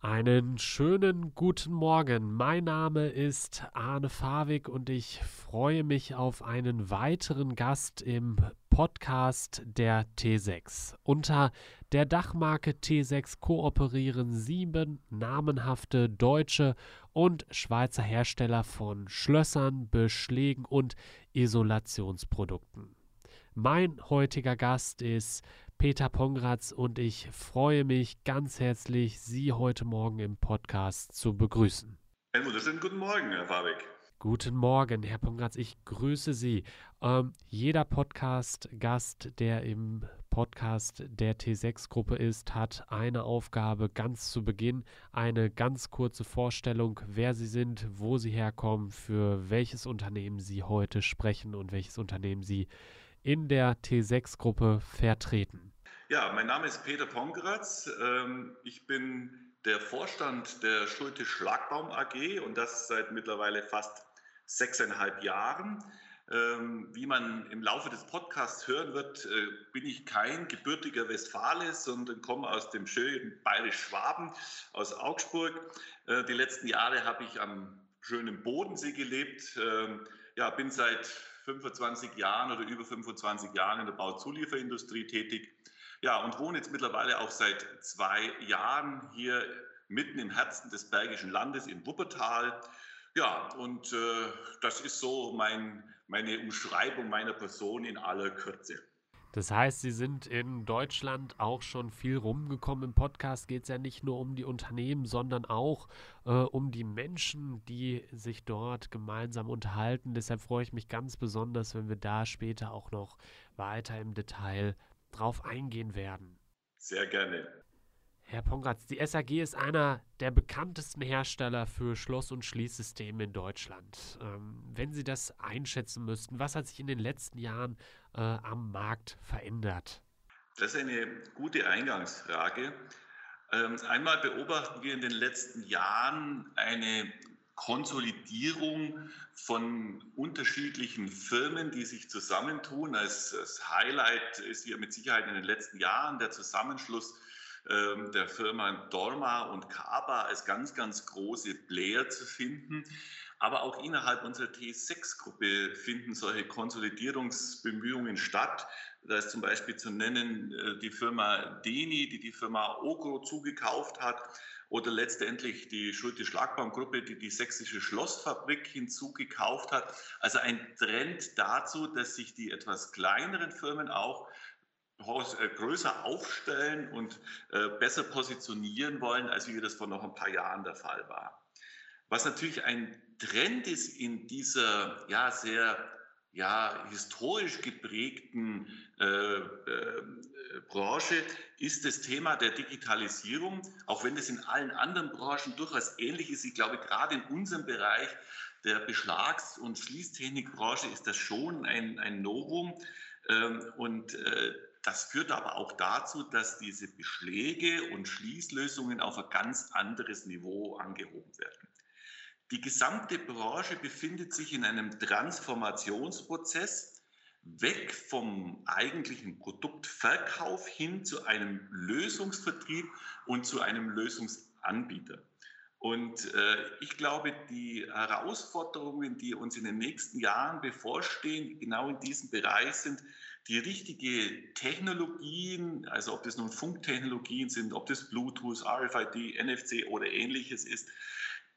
Einen schönen guten Morgen. Mein Name ist Arne Fawig und ich freue mich auf einen weiteren Gast im Podcast der T6. Unter der Dachmarke T6 kooperieren sieben namenhafte deutsche und Schweizer Hersteller von Schlössern, Beschlägen und Isolationsprodukten. Mein heutiger Gast ist Peter Pongratz und ich freue mich ganz herzlich, Sie heute Morgen im Podcast zu begrüßen. Einen wunderschönen guten Morgen, Herr Fabik. Guten Morgen, Herr Pongratz, ich grüße Sie. Ähm, jeder Podcast-Gast, der im Podcast der T6-Gruppe ist, hat eine Aufgabe ganz zu Beginn, eine ganz kurze Vorstellung, wer Sie sind, wo Sie herkommen, für welches Unternehmen Sie heute sprechen und welches Unternehmen Sie in der T6-Gruppe vertreten. Ja, mein Name ist Peter Pongratz. Ähm, ich bin der Vorstand der Schulte Schlagbaum AG und das seit mittlerweile fast sechseinhalb Jahren. Ähm, wie man im Laufe des Podcasts hören wird, äh, bin ich kein gebürtiger Westfale, sondern komme aus dem schönen Bayerisch-Schwaben, aus Augsburg. Äh, die letzten Jahre habe ich am schönen Bodensee gelebt. Ähm, ja, bin seit 25 Jahren oder über 25 Jahren in der Bauzulieferindustrie tätig ja, und wohne jetzt mittlerweile auch seit zwei Jahren hier mitten im Herzen des Bergischen Landes in Wuppertal. Ja, und äh, das ist so mein, meine Umschreibung meiner Person in aller Kürze. Das heißt, Sie sind in Deutschland auch schon viel rumgekommen. Im Podcast geht es ja nicht nur um die Unternehmen, sondern auch äh, um die Menschen, die sich dort gemeinsam unterhalten. Deshalb freue ich mich ganz besonders, wenn wir da später auch noch weiter im Detail drauf eingehen werden. Sehr gerne. Herr Pongratz, die SAG ist einer der bekanntesten Hersteller für Schloss- und Schließsysteme in Deutschland. Ähm, wenn Sie das einschätzen müssten, was hat sich in den letzten Jahren äh, am Markt verändert? Das ist eine gute Eingangsfrage. Ähm, einmal beobachten wir in den letzten Jahren eine Konsolidierung von unterschiedlichen Firmen, die sich zusammentun. Als, als Highlight ist hier mit Sicherheit in den letzten Jahren der Zusammenschluss ähm, der Firma Dorma und Kaba als ganz, ganz große Player zu finden. Aber auch innerhalb unserer T6-Gruppe finden solche Konsolidierungsbemühungen statt. Da ist zum Beispiel zu nennen äh, die Firma Deni, die die Firma Ogro zugekauft hat oder letztendlich die Schulte-Schlagbaumgruppe, die die sächsische Schlossfabrik hinzugekauft hat. Also ein Trend dazu, dass sich die etwas kleineren Firmen auch größer aufstellen und äh, besser positionieren wollen, als wie das vor noch ein paar Jahren der Fall war. Was natürlich ein Trend ist in dieser ja, sehr ja, historisch geprägten äh, äh, Branche ist das Thema der Digitalisierung, auch wenn es in allen anderen Branchen durchaus ähnlich ist. Ich glaube, gerade in unserem Bereich der Beschlags- und Schließtechnikbranche ist das schon ein, ein Novum. Ähm, und äh, das führt aber auch dazu, dass diese Beschläge und Schließlösungen auf ein ganz anderes Niveau angehoben werden. Die gesamte Branche befindet sich in einem Transformationsprozess weg vom eigentlichen Produktverkauf hin zu einem Lösungsvertrieb und zu einem Lösungsanbieter. Und äh, ich glaube, die Herausforderungen, die uns in den nächsten Jahren bevorstehen, genau in diesem Bereich sind, die richtige Technologien, also ob das nun Funktechnologien sind, ob das Bluetooth, RFID, NFC oder ähnliches ist,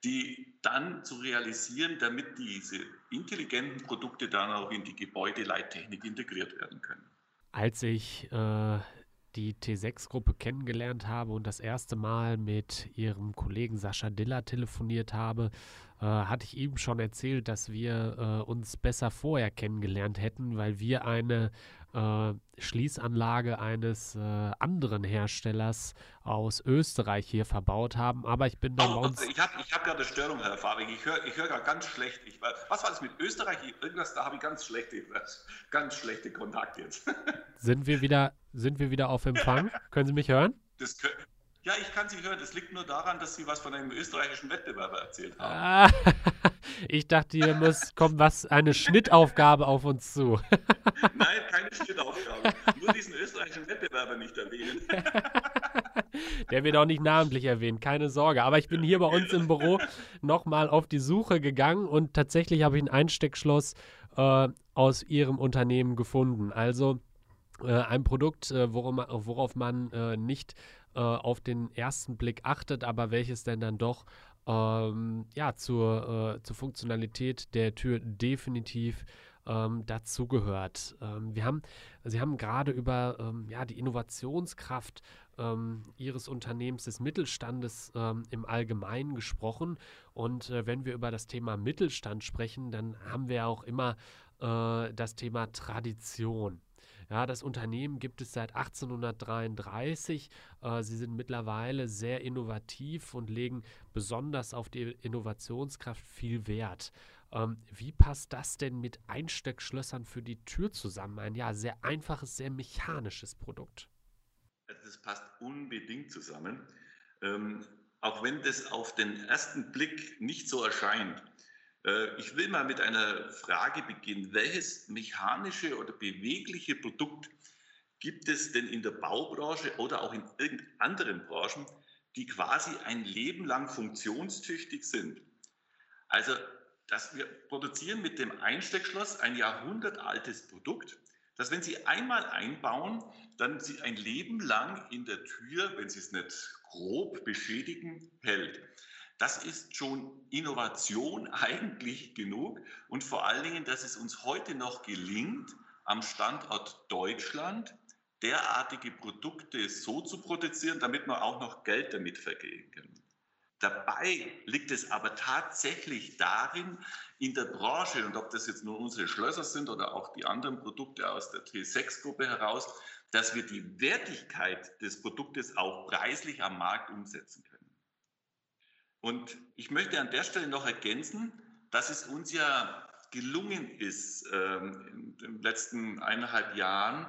die dann zu realisieren, damit diese intelligenten Produkte dann auch in die Gebäudeleittechnik integriert werden können. Als ich äh, die T6-Gruppe kennengelernt habe und das erste Mal mit ihrem Kollegen Sascha Diller telefoniert habe, äh, hatte ich ihm schon erzählt, dass wir äh, uns besser vorher kennengelernt hätten, weil wir eine äh, Schließanlage eines äh, anderen Herstellers aus Österreich hier verbaut haben. Aber ich bin dann oh, uns. Ich habe ich hab gerade Störung, Herr Fabing. Ich höre ich hör gerade ganz schlecht. Ich, was war das mit Österreich? Irgendwas, da habe ich ganz schlechte, ganz schlechte Kontakt jetzt. sind, wir wieder, sind wir wieder auf Empfang? Können Sie mich hören? Das, ja, ich kann Sie hören. Das liegt nur daran, dass Sie was von einem österreichischen Wettbewerber erzählt haben. Ah, ich dachte, hier muss, kommt was, eine Schnittaufgabe auf uns zu. Nein, keine Schnittaufgabe. nur diesen österreichischen Wettbewerber nicht erwähnen. Der wird auch nicht namentlich erwähnt, keine Sorge. Aber ich bin hier bei uns im Büro nochmal auf die Suche gegangen und tatsächlich habe ich ein Einsteckschloss äh, aus Ihrem Unternehmen gefunden. Also äh, ein Produkt, äh, worum, worauf man äh, nicht äh, auf den ersten Blick achtet, aber welches denn dann doch ähm, ja, zur, äh, zur Funktionalität der Tür definitiv ähm, dazugehört. Ähm, wir haben, Sie haben gerade über ähm, ja, die Innovationskraft ähm, Ihres Unternehmens, des Mittelstandes ähm, im Allgemeinen gesprochen. Und äh, wenn wir über das Thema Mittelstand sprechen, dann haben wir auch immer äh, das Thema Tradition. Ja, das Unternehmen gibt es seit 1833. Äh, sie sind mittlerweile sehr innovativ und legen besonders auf die Innovationskraft viel Wert. Ähm, wie passt das denn mit Einsteckschlössern für die Tür zusammen? Ein ja sehr einfaches, sehr mechanisches Produkt. Also das passt unbedingt zusammen. Ähm, auch wenn das auf den ersten Blick nicht so erscheint. Äh, ich will mal mit einer Frage beginnen. Welches mechanische oder bewegliche Produkt gibt es denn in der Baubranche oder auch in anderen Branchen, die quasi ein Leben lang funktionstüchtig sind? Also dass wir produzieren mit dem Einsteckschloss ein jahrhundertaltes Produkt, das, wenn Sie einmal einbauen, dann Sie ein Leben lang in der Tür, wenn Sie es nicht grob beschädigen, hält. Das ist schon Innovation eigentlich genug und vor allen Dingen, dass es uns heute noch gelingt, am Standort Deutschland derartige Produkte so zu produzieren, damit wir auch noch Geld damit vergehen können. Dabei liegt es aber tatsächlich darin, in der Branche, und ob das jetzt nur unsere Schlösser sind oder auch die anderen Produkte aus der T6-Gruppe heraus, dass wir die Wertigkeit des Produktes auch preislich am Markt umsetzen können. Und ich möchte an der Stelle noch ergänzen, dass es uns ja gelungen ist, ähm, in den letzten eineinhalb Jahren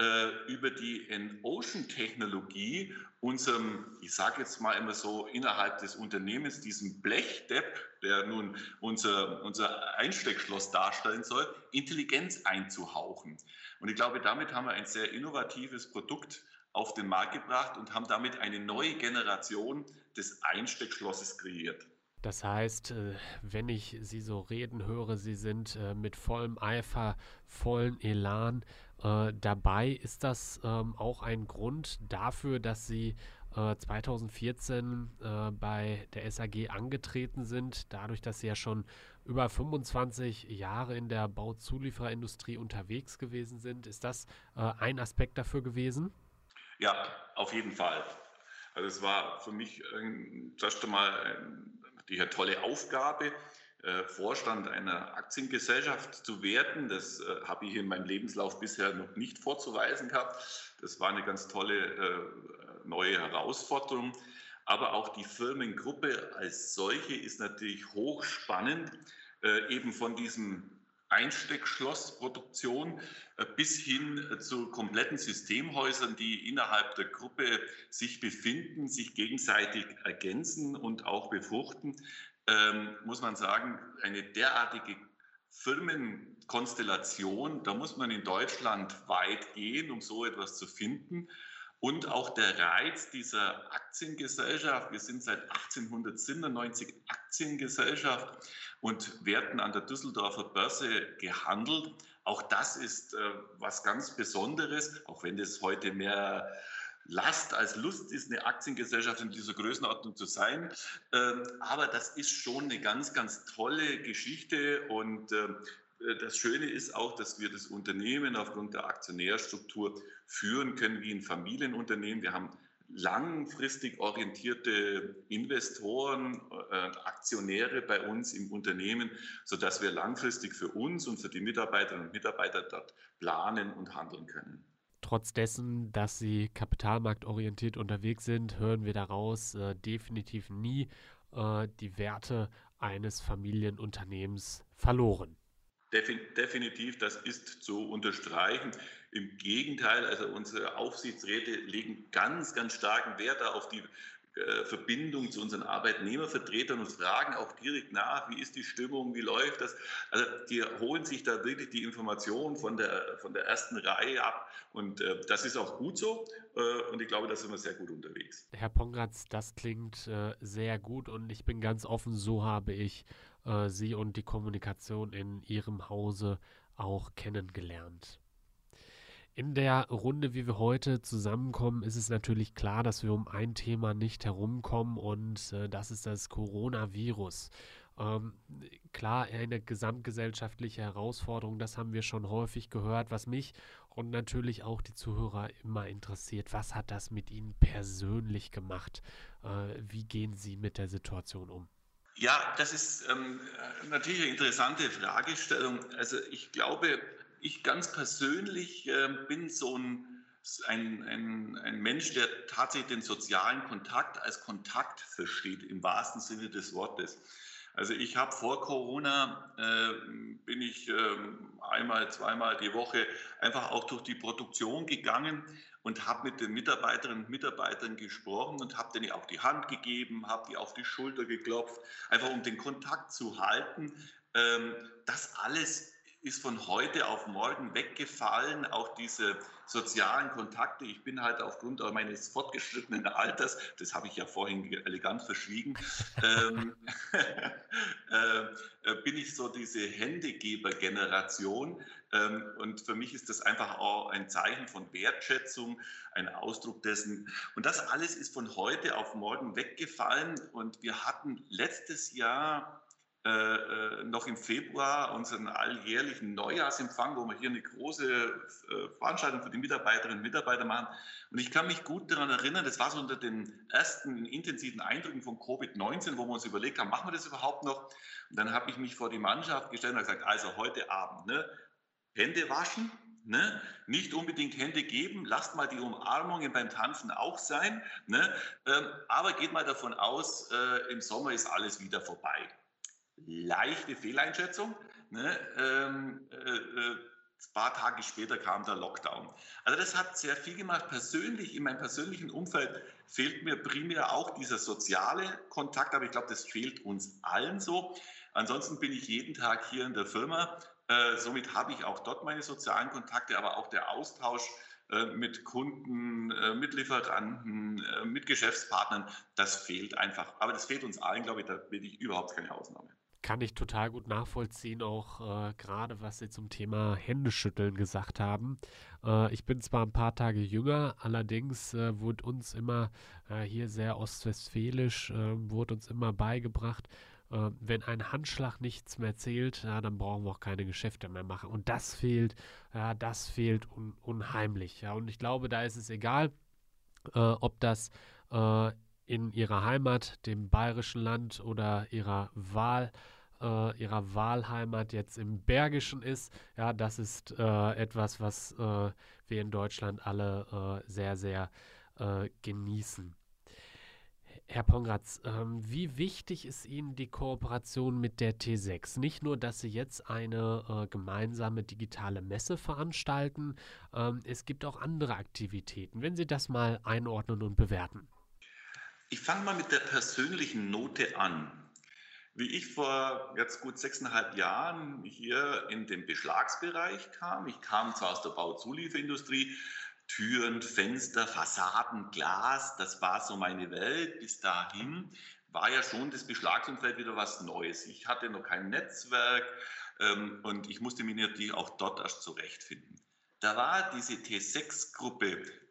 äh, über die Ocean-Technologie unserem, ich sage jetzt mal immer so, innerhalb des Unternehmens, diesem Blechdepp, der nun unser, unser Einsteckschloss darstellen soll, Intelligenz einzuhauchen. Und ich glaube, damit haben wir ein sehr innovatives Produkt auf den Markt gebracht und haben damit eine neue Generation des Einsteckschlosses kreiert. Das heißt, äh, wenn ich Sie so reden höre, Sie sind äh, mit vollem Eifer, vollen Elan äh, dabei. Ist das ähm, auch ein Grund dafür, dass Sie 2014 bei der SAG angetreten sind, dadurch, dass Sie ja schon über 25 Jahre in der Bauzuliefererindustrie unterwegs gewesen sind? Ist das ein Aspekt dafür gewesen? Ja, auf jeden Fall. Also es war für mich zuerst einmal die tolle Aufgabe, äh, Vorstand einer Aktiengesellschaft zu werden. Das äh, habe ich in meinem Lebenslauf bisher noch nicht vorzuweisen gehabt. Das war eine ganz tolle äh, neue Herausforderung. Aber auch die Firmengruppe als solche ist natürlich hochspannend, eben von diesem Einsteckschlossproduktion bis hin zu kompletten Systemhäusern, die innerhalb der Gruppe sich befinden, sich gegenseitig ergänzen und auch befruchten ähm, muss man sagen, eine derartige Firmenkonstellation, da muss man in Deutschland weit gehen, um so etwas zu finden. Und auch der Reiz dieser Aktiengesellschaft, wir sind seit 1897 Aktiengesellschaft und werden an der Düsseldorfer Börse gehandelt. Auch das ist äh, was ganz Besonderes, auch wenn das heute mehr Last als Lust ist, eine Aktiengesellschaft in dieser Größenordnung zu sein. Ähm, aber das ist schon eine ganz, ganz tolle Geschichte und ähm, das Schöne ist auch, dass wir das Unternehmen aufgrund der Aktionärstruktur führen können wie ein Familienunternehmen. Wir haben langfristig orientierte Investoren, äh, Aktionäre bei uns im Unternehmen, sodass wir langfristig für uns und für die Mitarbeiterinnen und Mitarbeiter dort planen und handeln können. Trotz dessen, dass sie kapitalmarktorientiert unterwegs sind, hören wir daraus äh, definitiv nie äh, die Werte eines Familienunternehmens verloren. Definitiv, das ist zu unterstreichen. Im Gegenteil, also unsere Aufsichtsräte legen ganz, ganz starken Wert auf die äh, Verbindung zu unseren Arbeitnehmervertretern und fragen auch direkt nach, wie ist die Stimmung, wie läuft das. Also die holen sich da wirklich die Informationen von der, von der ersten Reihe ab und äh, das ist auch gut so äh, und ich glaube, da sind wir sehr gut unterwegs. Herr Pongratz, das klingt äh, sehr gut und ich bin ganz offen, so habe ich äh, Sie und die Kommunikation in Ihrem Hause auch kennengelernt. In der Runde, wie wir heute zusammenkommen, ist es natürlich klar, dass wir um ein Thema nicht herumkommen und äh, das ist das Coronavirus. Ähm, klar, eine gesamtgesellschaftliche Herausforderung, das haben wir schon häufig gehört, was mich und natürlich auch die Zuhörer immer interessiert. Was hat das mit Ihnen persönlich gemacht? Äh, wie gehen Sie mit der Situation um? Ja, das ist ähm, natürlich eine interessante Fragestellung. Also ich glaube, ich ganz persönlich äh, bin so ein, ein, ein, ein, Mensch, der tatsächlich den sozialen Kontakt als Kontakt versteht, im wahrsten Sinne des Wortes. Also ich habe vor Corona, äh, bin ich äh, einmal, zweimal die Woche einfach auch durch die Produktion gegangen und habe mit den Mitarbeiterinnen und Mitarbeitern gesprochen und habe denen auch die Hand gegeben, habe die auf die Schulter geklopft, einfach um den Kontakt zu halten. Ähm, das alles ist von heute auf morgen weggefallen, auch diese sozialen Kontakte. Ich bin halt aufgrund meines fortgeschrittenen Alters, das habe ich ja vorhin elegant verschwiegen, ähm, äh, bin ich so diese Händegeber-Generation. Ähm, und für mich ist das einfach auch ein Zeichen von Wertschätzung, ein Ausdruck dessen. Und das alles ist von heute auf morgen weggefallen. Und wir hatten letztes Jahr äh, äh, noch im Februar unseren alljährlichen Neujahrsempfang, wo wir hier eine große äh, Veranstaltung für die Mitarbeiterinnen und Mitarbeiter machen. Und ich kann mich gut daran erinnern, das war so unter den ersten intensiven Eindrücken von Covid-19, wo wir uns überlegt haben, machen wir das überhaupt noch? Und dann habe ich mich vor die Mannschaft gestellt und gesagt, also heute Abend, ne, Hände waschen, Ne? Nicht unbedingt Hände geben, lasst mal die Umarmungen beim Tanzen auch sein. Ne? Ähm, aber geht mal davon aus, äh, im Sommer ist alles wieder vorbei leichte Fehleinschätzung. Ne? Ähm, äh, äh, ein paar Tage später kam der Lockdown. Also das hat sehr viel gemacht. Persönlich, in meinem persönlichen Umfeld fehlt mir primär auch dieser soziale Kontakt, aber ich glaube, das fehlt uns allen so. Ansonsten bin ich jeden Tag hier in der Firma. Äh, somit habe ich auch dort meine sozialen Kontakte, aber auch der Austausch äh, mit Kunden, äh, mit Lieferanten, äh, mit Geschäftspartnern, das fehlt einfach. Aber das fehlt uns allen, glaube ich, da bin ich überhaupt keine Ausnahme kann ich total gut nachvollziehen, auch äh, gerade was Sie zum Thema Händeschütteln gesagt haben. Äh, ich bin zwar ein paar Tage jünger, allerdings äh, wurde uns immer äh, hier sehr ostwestfälisch, äh, wurde uns immer beigebracht, äh, wenn ein Handschlag nichts mehr zählt, ja, dann brauchen wir auch keine Geschäfte mehr machen. Und das fehlt, ja, das fehlt un unheimlich. Ja. Und ich glaube, da ist es egal, ob das in ihrer Heimat, dem bayerischen Land oder ihrer Wahl, äh, ihrer Wahlheimat jetzt im Bergischen ist. Ja, das ist äh, etwas, was äh, wir in Deutschland alle äh, sehr, sehr äh, genießen. Herr Pongratz, ähm, wie wichtig ist Ihnen die Kooperation mit der T6? Nicht nur, dass Sie jetzt eine äh, gemeinsame digitale Messe veranstalten, ähm, es gibt auch andere Aktivitäten. Wenn Sie das mal einordnen und bewerten. Ich fange mal mit der persönlichen Note an. Wie ich vor jetzt gut sechseinhalb Jahren hier in den Beschlagsbereich kam, ich kam zwar aus der Bauzulieferindustrie, Türen, Fenster, Fassaden, Glas, das war so meine Welt. Bis dahin war ja schon das Beschlagsumfeld wieder was Neues. Ich hatte noch kein Netzwerk ähm, und ich musste mich natürlich auch dort erst zurechtfinden. Da war diese T6-Gruppe äh,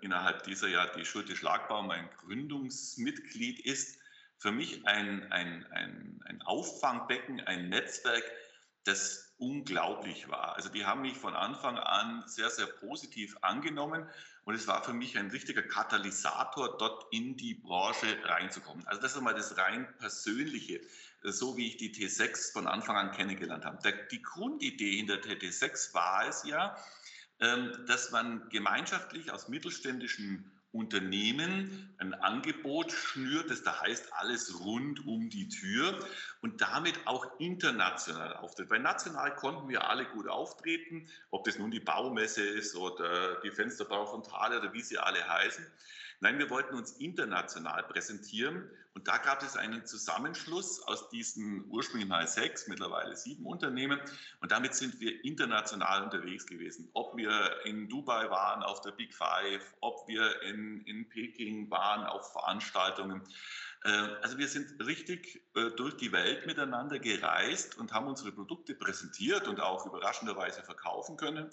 innerhalb dieser ja die Schulte Schlagbaum ein Gründungsmitglied ist, für mich ein, ein, ein, ein Auffangbecken, ein Netzwerk, das unglaublich war. Also die haben mich von Anfang an sehr, sehr positiv angenommen und es war für mich ein richtiger Katalysator, dort in die Branche reinzukommen. Also das ist einmal das rein persönliche, so wie ich die T6 von Anfang an kennengelernt habe. die Grundidee hinter der T6 war es ja, dass man gemeinschaftlich aus mittelständischen Unternehmen ein Angebot schnürt, das da heißt alles rund um die Tür und damit auch international auftritt. Weil national konnten wir alle gut auftreten, ob das nun die Baumesse ist oder die Fensterbau von Thale oder wie sie alle heißen. Nein, wir wollten uns international präsentieren und da gab es einen Zusammenschluss aus diesen ursprünglich mal sechs, mittlerweile sieben Unternehmen und damit sind wir international unterwegs gewesen. Ob wir in Dubai waren auf der Big Five, ob wir in, in Peking waren auf Veranstaltungen. Äh, also wir sind richtig äh, durch die Welt miteinander gereist und haben unsere Produkte präsentiert und auch überraschenderweise verkaufen können.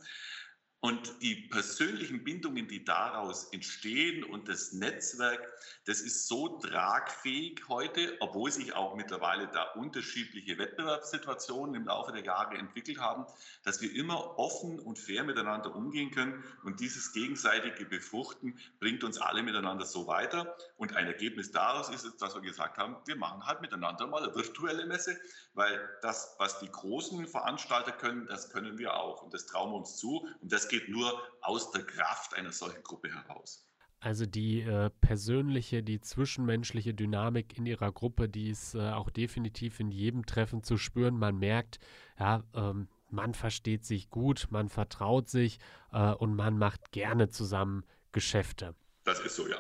Und die persönlichen Bindungen, die daraus entstehen und das Netzwerk, das ist so tragfähig heute, obwohl sich auch mittlerweile da unterschiedliche Wettbewerbssituationen im Laufe der Jahre entwickelt haben, dass wir immer offen und fair miteinander umgehen können. Und dieses gegenseitige Befruchten bringt uns alle miteinander so weiter. Und ein Ergebnis daraus ist dass wir gesagt haben, wir machen halt miteinander mal eine virtuelle Messe, weil das, was die großen Veranstalter können, das können wir auch. Und das trauen wir uns zu. Und das geht nur aus der Kraft einer solchen Gruppe heraus. Also die äh, persönliche, die zwischenmenschliche Dynamik in ihrer Gruppe, die ist äh, auch definitiv in jedem Treffen zu spüren. Man merkt, ja, ähm, man versteht sich gut, man vertraut sich äh, und man macht gerne zusammen Geschäfte. Das ist so, ja.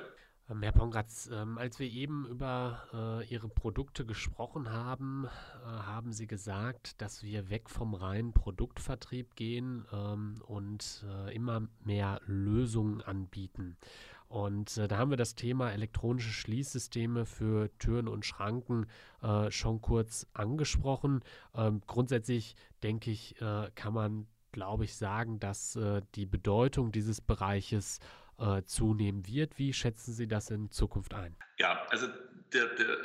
Ähm, Herr Pongratz, ähm, als wir eben über äh, Ihre Produkte gesprochen haben, äh, haben Sie gesagt, dass wir weg vom reinen Produktvertrieb gehen ähm, und äh, immer mehr Lösungen anbieten. Und äh, da haben wir das Thema elektronische Schließsysteme für Türen und Schranken äh, schon kurz angesprochen. Ähm, grundsätzlich denke ich, äh, kann man, glaube ich, sagen, dass die Bedeutung dieses Bereiches äh, zunehmen wird. Wie schätzen Sie das in Zukunft ein? Ja, also der, der,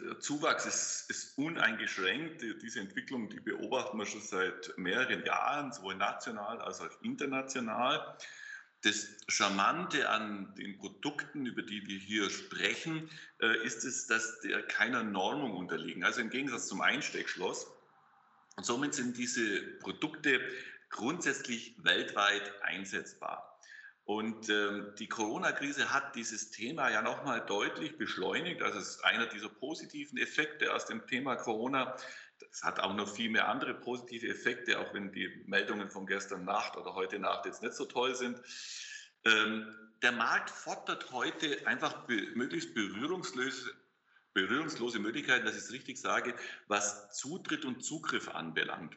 der Zuwachs ist, ist, uneingeschränkt. Diese Entwicklung, die beobachten wir schon seit mehreren Jahren, sowohl national als auch international. Das Charmante an den Produkten, über die wir hier sprechen, äh, ist es, dass der keiner Normung unterliegen. Also im Gegensatz zum Einsteckschloss. Und somit sind diese Produkte grundsätzlich weltweit einsetzbar. Und ähm, die Corona-Krise hat dieses Thema ja nochmal deutlich beschleunigt. Das ist einer dieser positiven Effekte aus dem Thema Corona. Es hat auch noch viel mehr andere positive Effekte, auch wenn die Meldungen von gestern Nacht oder heute Nacht jetzt nicht so toll sind. Ähm, der Markt fordert heute einfach be möglichst berührungslose, berührungslose Möglichkeiten, dass ich es richtig sage, was Zutritt und Zugriff anbelangt.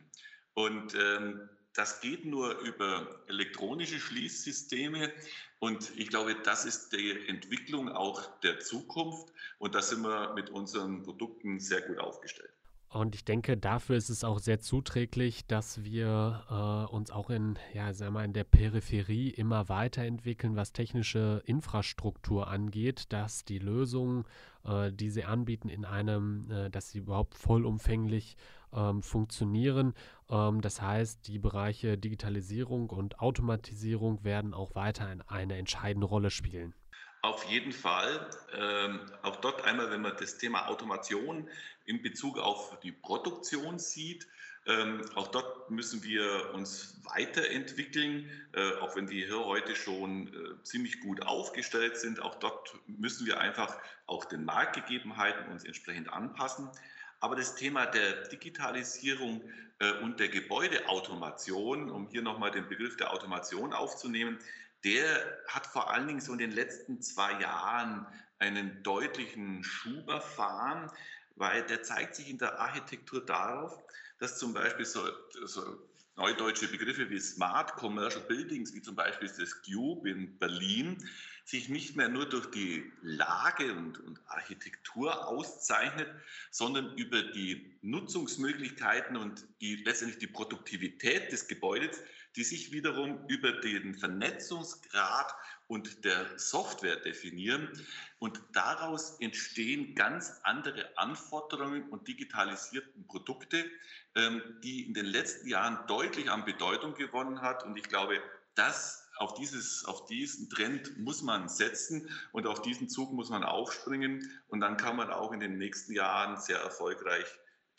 Und ähm, das geht nur über elektronische Schließsysteme. Und ich glaube, das ist die Entwicklung auch der Zukunft. Und da sind wir mit unseren Produkten sehr gut aufgestellt. Und ich denke, dafür ist es auch sehr zuträglich, dass wir äh, uns auch in, ja, sagen wir, in der Peripherie immer weiterentwickeln, was technische Infrastruktur angeht, dass die Lösungen, äh, die sie anbieten, in einem, äh, dass sie überhaupt vollumfänglich ähm, funktionieren. Ähm, das heißt, die Bereiche Digitalisierung und Automatisierung werden auch weiter eine entscheidende Rolle spielen. Auf jeden Fall. Ähm, auch dort einmal, wenn man das Thema Automation in Bezug auf die Produktion sieht, ähm, auch dort müssen wir uns weiterentwickeln, äh, auch wenn wir hier heute schon äh, ziemlich gut aufgestellt sind. Auch dort müssen wir einfach auch den Marktgegebenheiten uns entsprechend anpassen. Aber das Thema der Digitalisierung äh, und der Gebäudeautomation, um hier nochmal den Begriff der Automation aufzunehmen, der hat vor allen Dingen so in den letzten zwei Jahren einen deutlichen Schub erfahren, weil der zeigt sich in der Architektur darauf, dass zum Beispiel so, so neudeutsche Begriffe wie Smart Commercial Buildings, wie zum Beispiel das Cube in Berlin, sich nicht mehr nur durch die Lage und, und, Architektur auszeichnet, sondern über die Nutzungsmöglichkeiten und die, letztendlich die Produktivität des Gebäudes, die sich wiederum über den Vernetzungsgrad und der Software definieren. Und daraus entstehen ganz andere Anforderungen und digitalisierten Produkte, ähm, die in den letzten Jahren deutlich an Bedeutung gewonnen hat. Und ich glaube, das auf, dieses, auf diesen Trend muss man setzen und auf diesen Zug muss man aufspringen und dann kann man auch in den nächsten Jahren sehr erfolgreich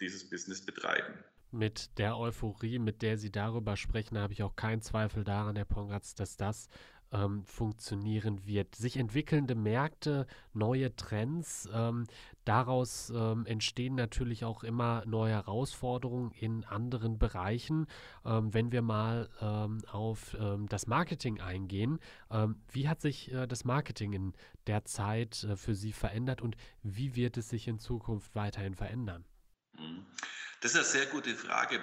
dieses Business betreiben. Mit der Euphorie, mit der Sie darüber sprechen, habe ich auch keinen Zweifel daran, Herr Pongratz, dass das ähm, funktionieren wird. Sich entwickelnde Märkte, neue Trends, ähm, daraus ähm, entstehen natürlich auch immer neue Herausforderungen in anderen Bereichen. Ähm, wenn wir mal ähm, auf das Marketing eingehen, wie hat sich äh, das Marketing in der Zeit äh, für Sie verändert und wie wird es sich in Zukunft weiterhin verändern? Mhm. Das ist eine sehr gute Frage.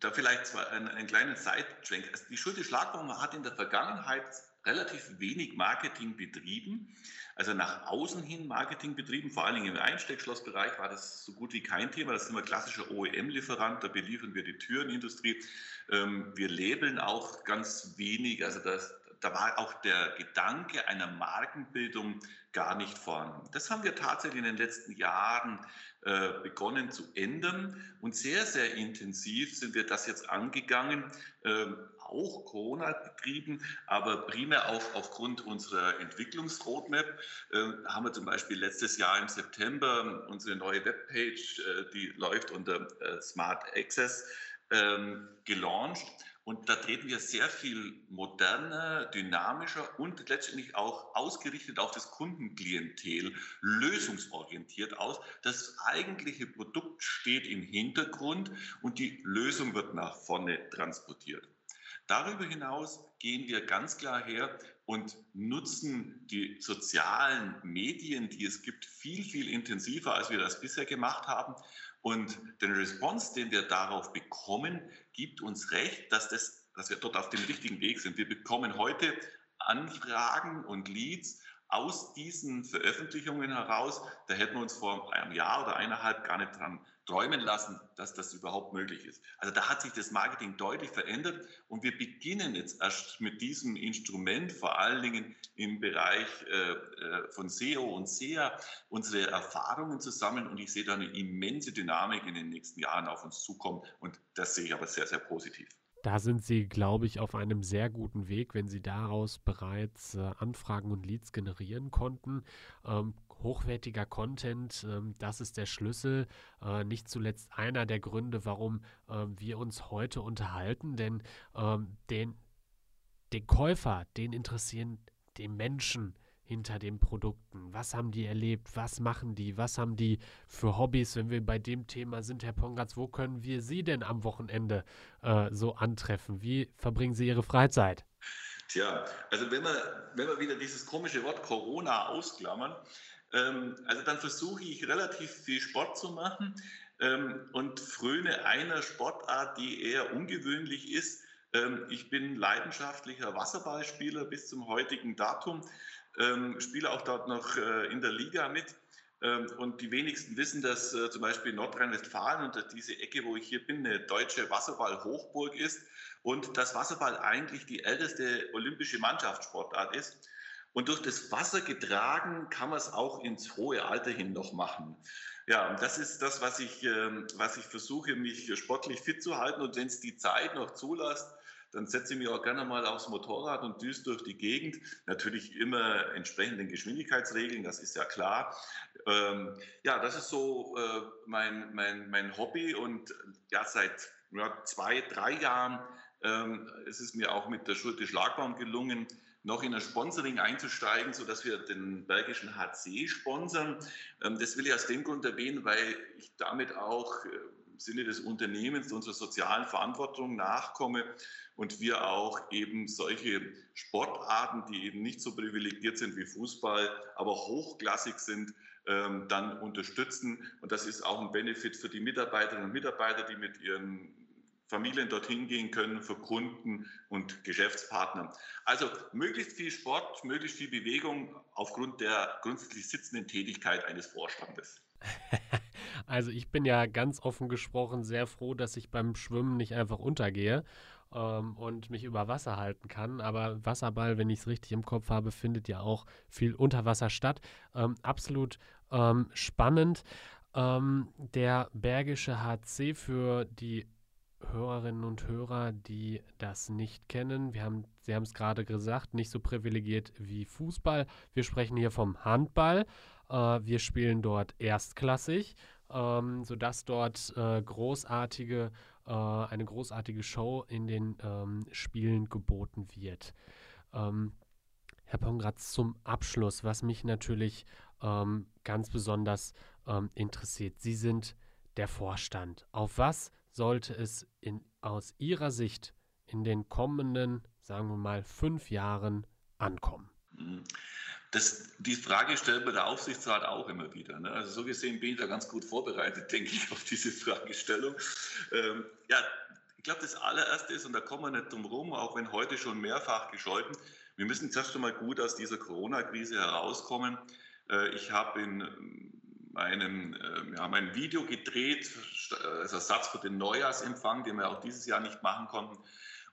Da vielleicht zwar einen, einen kleinen Zeitschwenk. Also die Schulte Schlagbaumer hat in der Vergangenheit relativ wenig Marketing betrieben, also nach außen hin Marketing betrieben, vor allen Dingen im Einsteckschlossbereich war das so gut wie kein Thema. Das sind wir klassischer OEM-Lieferant, da beliefern wir die Türenindustrie. Ähm, wir labeln auch ganz wenig, also das, da war auch der Gedanke einer Markenbildung gar nicht vorhanden. Das haben wir tatsächlich in den letzten Jahren äh, begonnen zu ändern und sehr, sehr intensiv sind wir das jetzt angegangen, äh, auch Corona betrieben, aber primär auch aufgrund unserer Entwicklungsroadmap äh, haben wir zum Beispiel letztes Jahr im September unsere neue Webpage, äh, die läuft unter äh, Smart Access, ähm, gelauncht und da treten wir sehr viel moderner, dynamischer und letztendlich auch ausgerichtet auf das Kundenklientel, lösungsorientiert aus. Das eigentliche Produkt steht im Hintergrund und die Lösung wird nach vorne transportiert. Darüber hinaus gehen wir ganz klar her und nutzen die sozialen Medien, die es gibt, viel, viel intensiver, als wir das bisher gemacht haben. Und den Response, den wir darauf bekommen, gibt uns recht, dass, das, dass wir dort auf dem richtigen Weg sind. Wir bekommen heute Anfragen und Leads aus diesen Veröffentlichungen heraus. Da hätten wir uns vor einem Jahr oder eineinhalb gar nicht dran träumen lassen, dass das überhaupt möglich ist. Also da hat sich das Marketing deutlich verändert und wir beginnen jetzt erst mit diesem Instrument, vor allen Dingen im Bereich äh, äh von SEO und SEA, unsere Erfahrungen zu sammeln und ich sehe da eine immense Dynamik in den nächsten Jahren auf uns zukommen und das sehe ich aber sehr, sehr positiv. Da sind Sie, glaube ich, auf einem sehr guten Weg, wenn Sie daraus bereits äh, Anfragen und Leads generieren konnten. Ähm, hochwertiger Content, ähm, das ist der Schlüssel. Äh, nicht zuletzt einer der Gründe, warum äh, wir uns heute unterhalten, denn ähm, den, den Käufer, den interessieren die Menschen hinter den Produkten? Was haben die erlebt? Was machen die? Was haben die für Hobbys? Wenn wir bei dem Thema sind, Herr Pongatz, wo können wir Sie denn am Wochenende äh, so antreffen? Wie verbringen Sie Ihre Freizeit? Tja, also wenn wir, wenn wir wieder dieses komische Wort Corona ausklammern, ähm, also dann versuche ich relativ viel Sport zu machen ähm, und fröne einer Sportart, die eher ungewöhnlich ist. Ähm, ich bin leidenschaftlicher Wasserballspieler bis zum heutigen Datum ähm, spiele auch dort noch äh, in der Liga mit. Ähm, und die wenigsten wissen, dass äh, zum Beispiel Nordrhein-Westfalen und diese Ecke, wo ich hier bin, eine deutsche Wasserball-Hochburg ist und dass Wasserball eigentlich die älteste olympische Mannschaftssportart ist. Und durch das Wasser getragen kann man es auch ins hohe Alter hin noch machen. Ja, und das ist das, was ich, ähm, was ich versuche, mich sportlich fit zu halten. Und wenn es die Zeit noch zulässt, dann setze ich mich auch gerne mal aufs Motorrad und düse durch die Gegend. Natürlich immer entsprechend den Geschwindigkeitsregeln, das ist ja klar. Ähm, ja, das ist so äh, mein, mein, mein Hobby und ja, seit ja, zwei, drei Jahren ähm, ist es mir auch mit der Schulte Schlagbaum gelungen, noch in ein Sponsoring einzusteigen, sodass wir den Bergischen HC sponsern. Ähm, das will ich aus dem Grund erwähnen, weil ich damit auch äh, im Sinne des Unternehmens unserer sozialen Verantwortung nachkomme und wir auch eben solche Sportarten, die eben nicht so privilegiert sind wie Fußball, aber hochklassig sind, ähm, dann unterstützen. Und das ist auch ein Benefit für die Mitarbeiterinnen und Mitarbeiter, die mit ihren Familien dorthin gehen können, für Kunden und Geschäftspartner. Also möglichst viel Sport, möglichst viel Bewegung aufgrund der grundsätzlich sitzenden Tätigkeit eines Vorstandes. Also ich bin ja ganz offen gesprochen sehr froh, dass ich beim Schwimmen nicht einfach untergehe ähm, und mich über Wasser halten kann. Aber Wasserball, wenn ich es richtig im Kopf habe, findet ja auch viel unter Wasser statt. Ähm, absolut ähm, spannend. Ähm, der Bergische HC für die Hörerinnen und Hörer, die das nicht kennen. Wir haben, Sie haben es gerade gesagt, nicht so privilegiert wie Fußball. Wir sprechen hier vom Handball. Äh, wir spielen dort erstklassig, ähm, sodass dort äh, großartige äh, eine großartige Show in den ähm, Spielen geboten wird. Ähm, Herr Pongratz, zum Abschluss, was mich natürlich ähm, ganz besonders ähm, interessiert. Sie sind der Vorstand. Auf was sollte es in, aus Ihrer Sicht in den kommenden, sagen wir mal, fünf Jahren ankommen? Das, die Frage stellt mir der Aufsichtsrat auch immer wieder. Ne? Also so gesehen bin ich da ganz gut vorbereitet, denke ich, auf diese Fragestellung. Ähm, ja, ich glaube, das allererste ist, und da kommen wir nicht drum rum, auch wenn heute schon mehrfach gescholten, wir müssen zuerst einmal gut aus dieser Corona-Krise herauskommen. Äh, ich habe in meinem, äh, wir haben ein Video gedreht als Ersatz für den Neujahrsempfang, den wir auch dieses Jahr nicht machen konnten.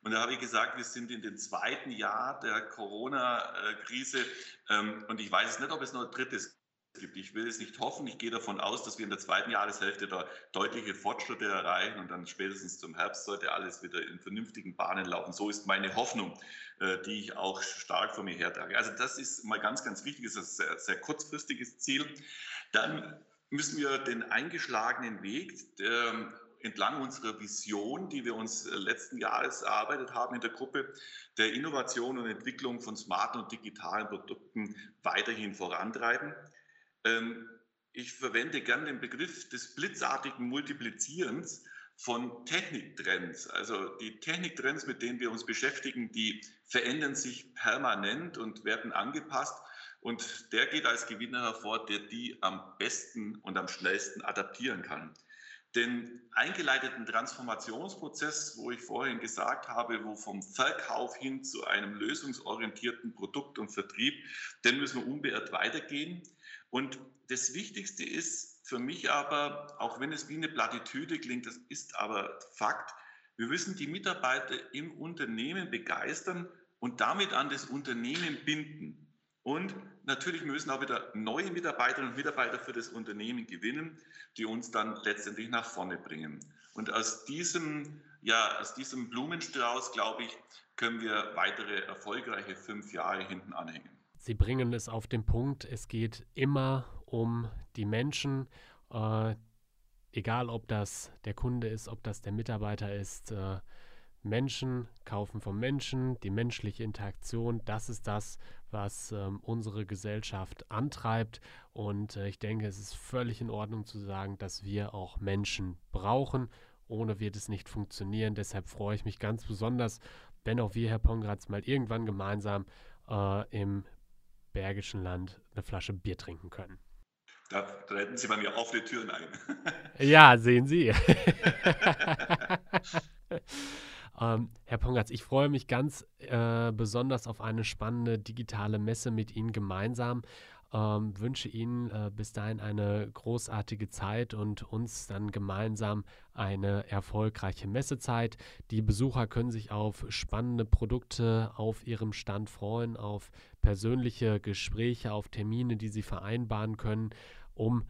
Und da habe ich gesagt, wir sind in dem zweiten Jahr der Corona-Krise ähm, und ich weiß nicht, ob es noch ein drittes gibt. Ich will es nicht hoffen. Ich gehe davon aus, dass wir in der zweiten Jahreshälfte da deutliche Fortschritte erreichen und dann spätestens zum Herbst sollte alles wieder in vernünftigen Bahnen laufen. So ist meine Hoffnung, äh, die ich auch stark vor mir hertrage. Also das ist mal ganz, ganz wichtig. Das ist ein sehr, sehr kurzfristiges Ziel. Dann müssen wir den eingeschlagenen Weg der entlang unserer Vision, die wir uns letzten Jahres erarbeitet haben in der Gruppe, der Innovation und Entwicklung von smarten und digitalen Produkten weiterhin vorantreiben. Ähm, ich verwende gern den Begriff des blitzartigen Multiplizierens von Techniktrends. Also die Techniktrends, mit denen wir uns beschäftigen, die verändern sich permanent und werden angepasst. Und der geht als Gewinner hervor, der die am besten und am schnellsten adaptieren kann. Den eingeleiteten Transformationsprozess, wo ich vorhin gesagt habe, wo vom Verkauf hin zu einem lösungsorientierten Produkt und Vertrieb, den müssen wir unbeirrt weitergehen. Und das Wichtigste ist für mich aber, auch wenn es wie eine Plattitüde klingt, das ist aber Fakt, wir müssen die Mitarbeiter im Unternehmen begeistern und damit an das Unternehmen binden. Und natürlich müssen auch wieder neue Mitarbeiterinnen und Mitarbeiter für das Unternehmen gewinnen, die uns dann letztendlich nach vorne bringen. Und aus diesem, ja, aus diesem Blumenstrauß, glaube ich, können wir weitere erfolgreiche fünf Jahre hinten anhängen. Sie bringen es auf den Punkt, es geht immer um die Menschen, äh, egal ob das der Kunde ist, ob das der Mitarbeiter ist. Äh, Menschen kaufen vom Menschen, die menschliche Interaktion, das ist das, was ähm, unsere Gesellschaft antreibt. Und äh, ich denke, es ist völlig in Ordnung zu sagen, dass wir auch Menschen brauchen. Ohne wird es nicht funktionieren. Deshalb freue ich mich ganz besonders, wenn auch wir, Herr Pongratz, mal irgendwann gemeinsam äh, im Bergischen Land eine Flasche Bier trinken können. Da treten Sie bei mir offene Türen ein. ja, sehen Sie. ähm, Herr Pongatz, ich freue mich ganz äh, besonders auf eine spannende digitale Messe mit Ihnen gemeinsam. Ähm, wünsche Ihnen äh, bis dahin eine großartige Zeit und uns dann gemeinsam eine erfolgreiche Messezeit. Die Besucher können sich auf spannende Produkte auf ihrem Stand freuen, auf persönliche Gespräche, auf Termine, die sie vereinbaren können, um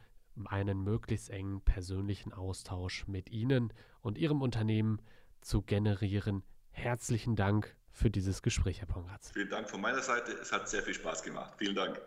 einen möglichst engen persönlichen Austausch mit Ihnen und Ihrem Unternehmen zu generieren. Herzlichen Dank für dieses Gespräch, Herr Pongratz. Vielen Dank von meiner Seite. Es hat sehr viel Spaß gemacht. Vielen Dank.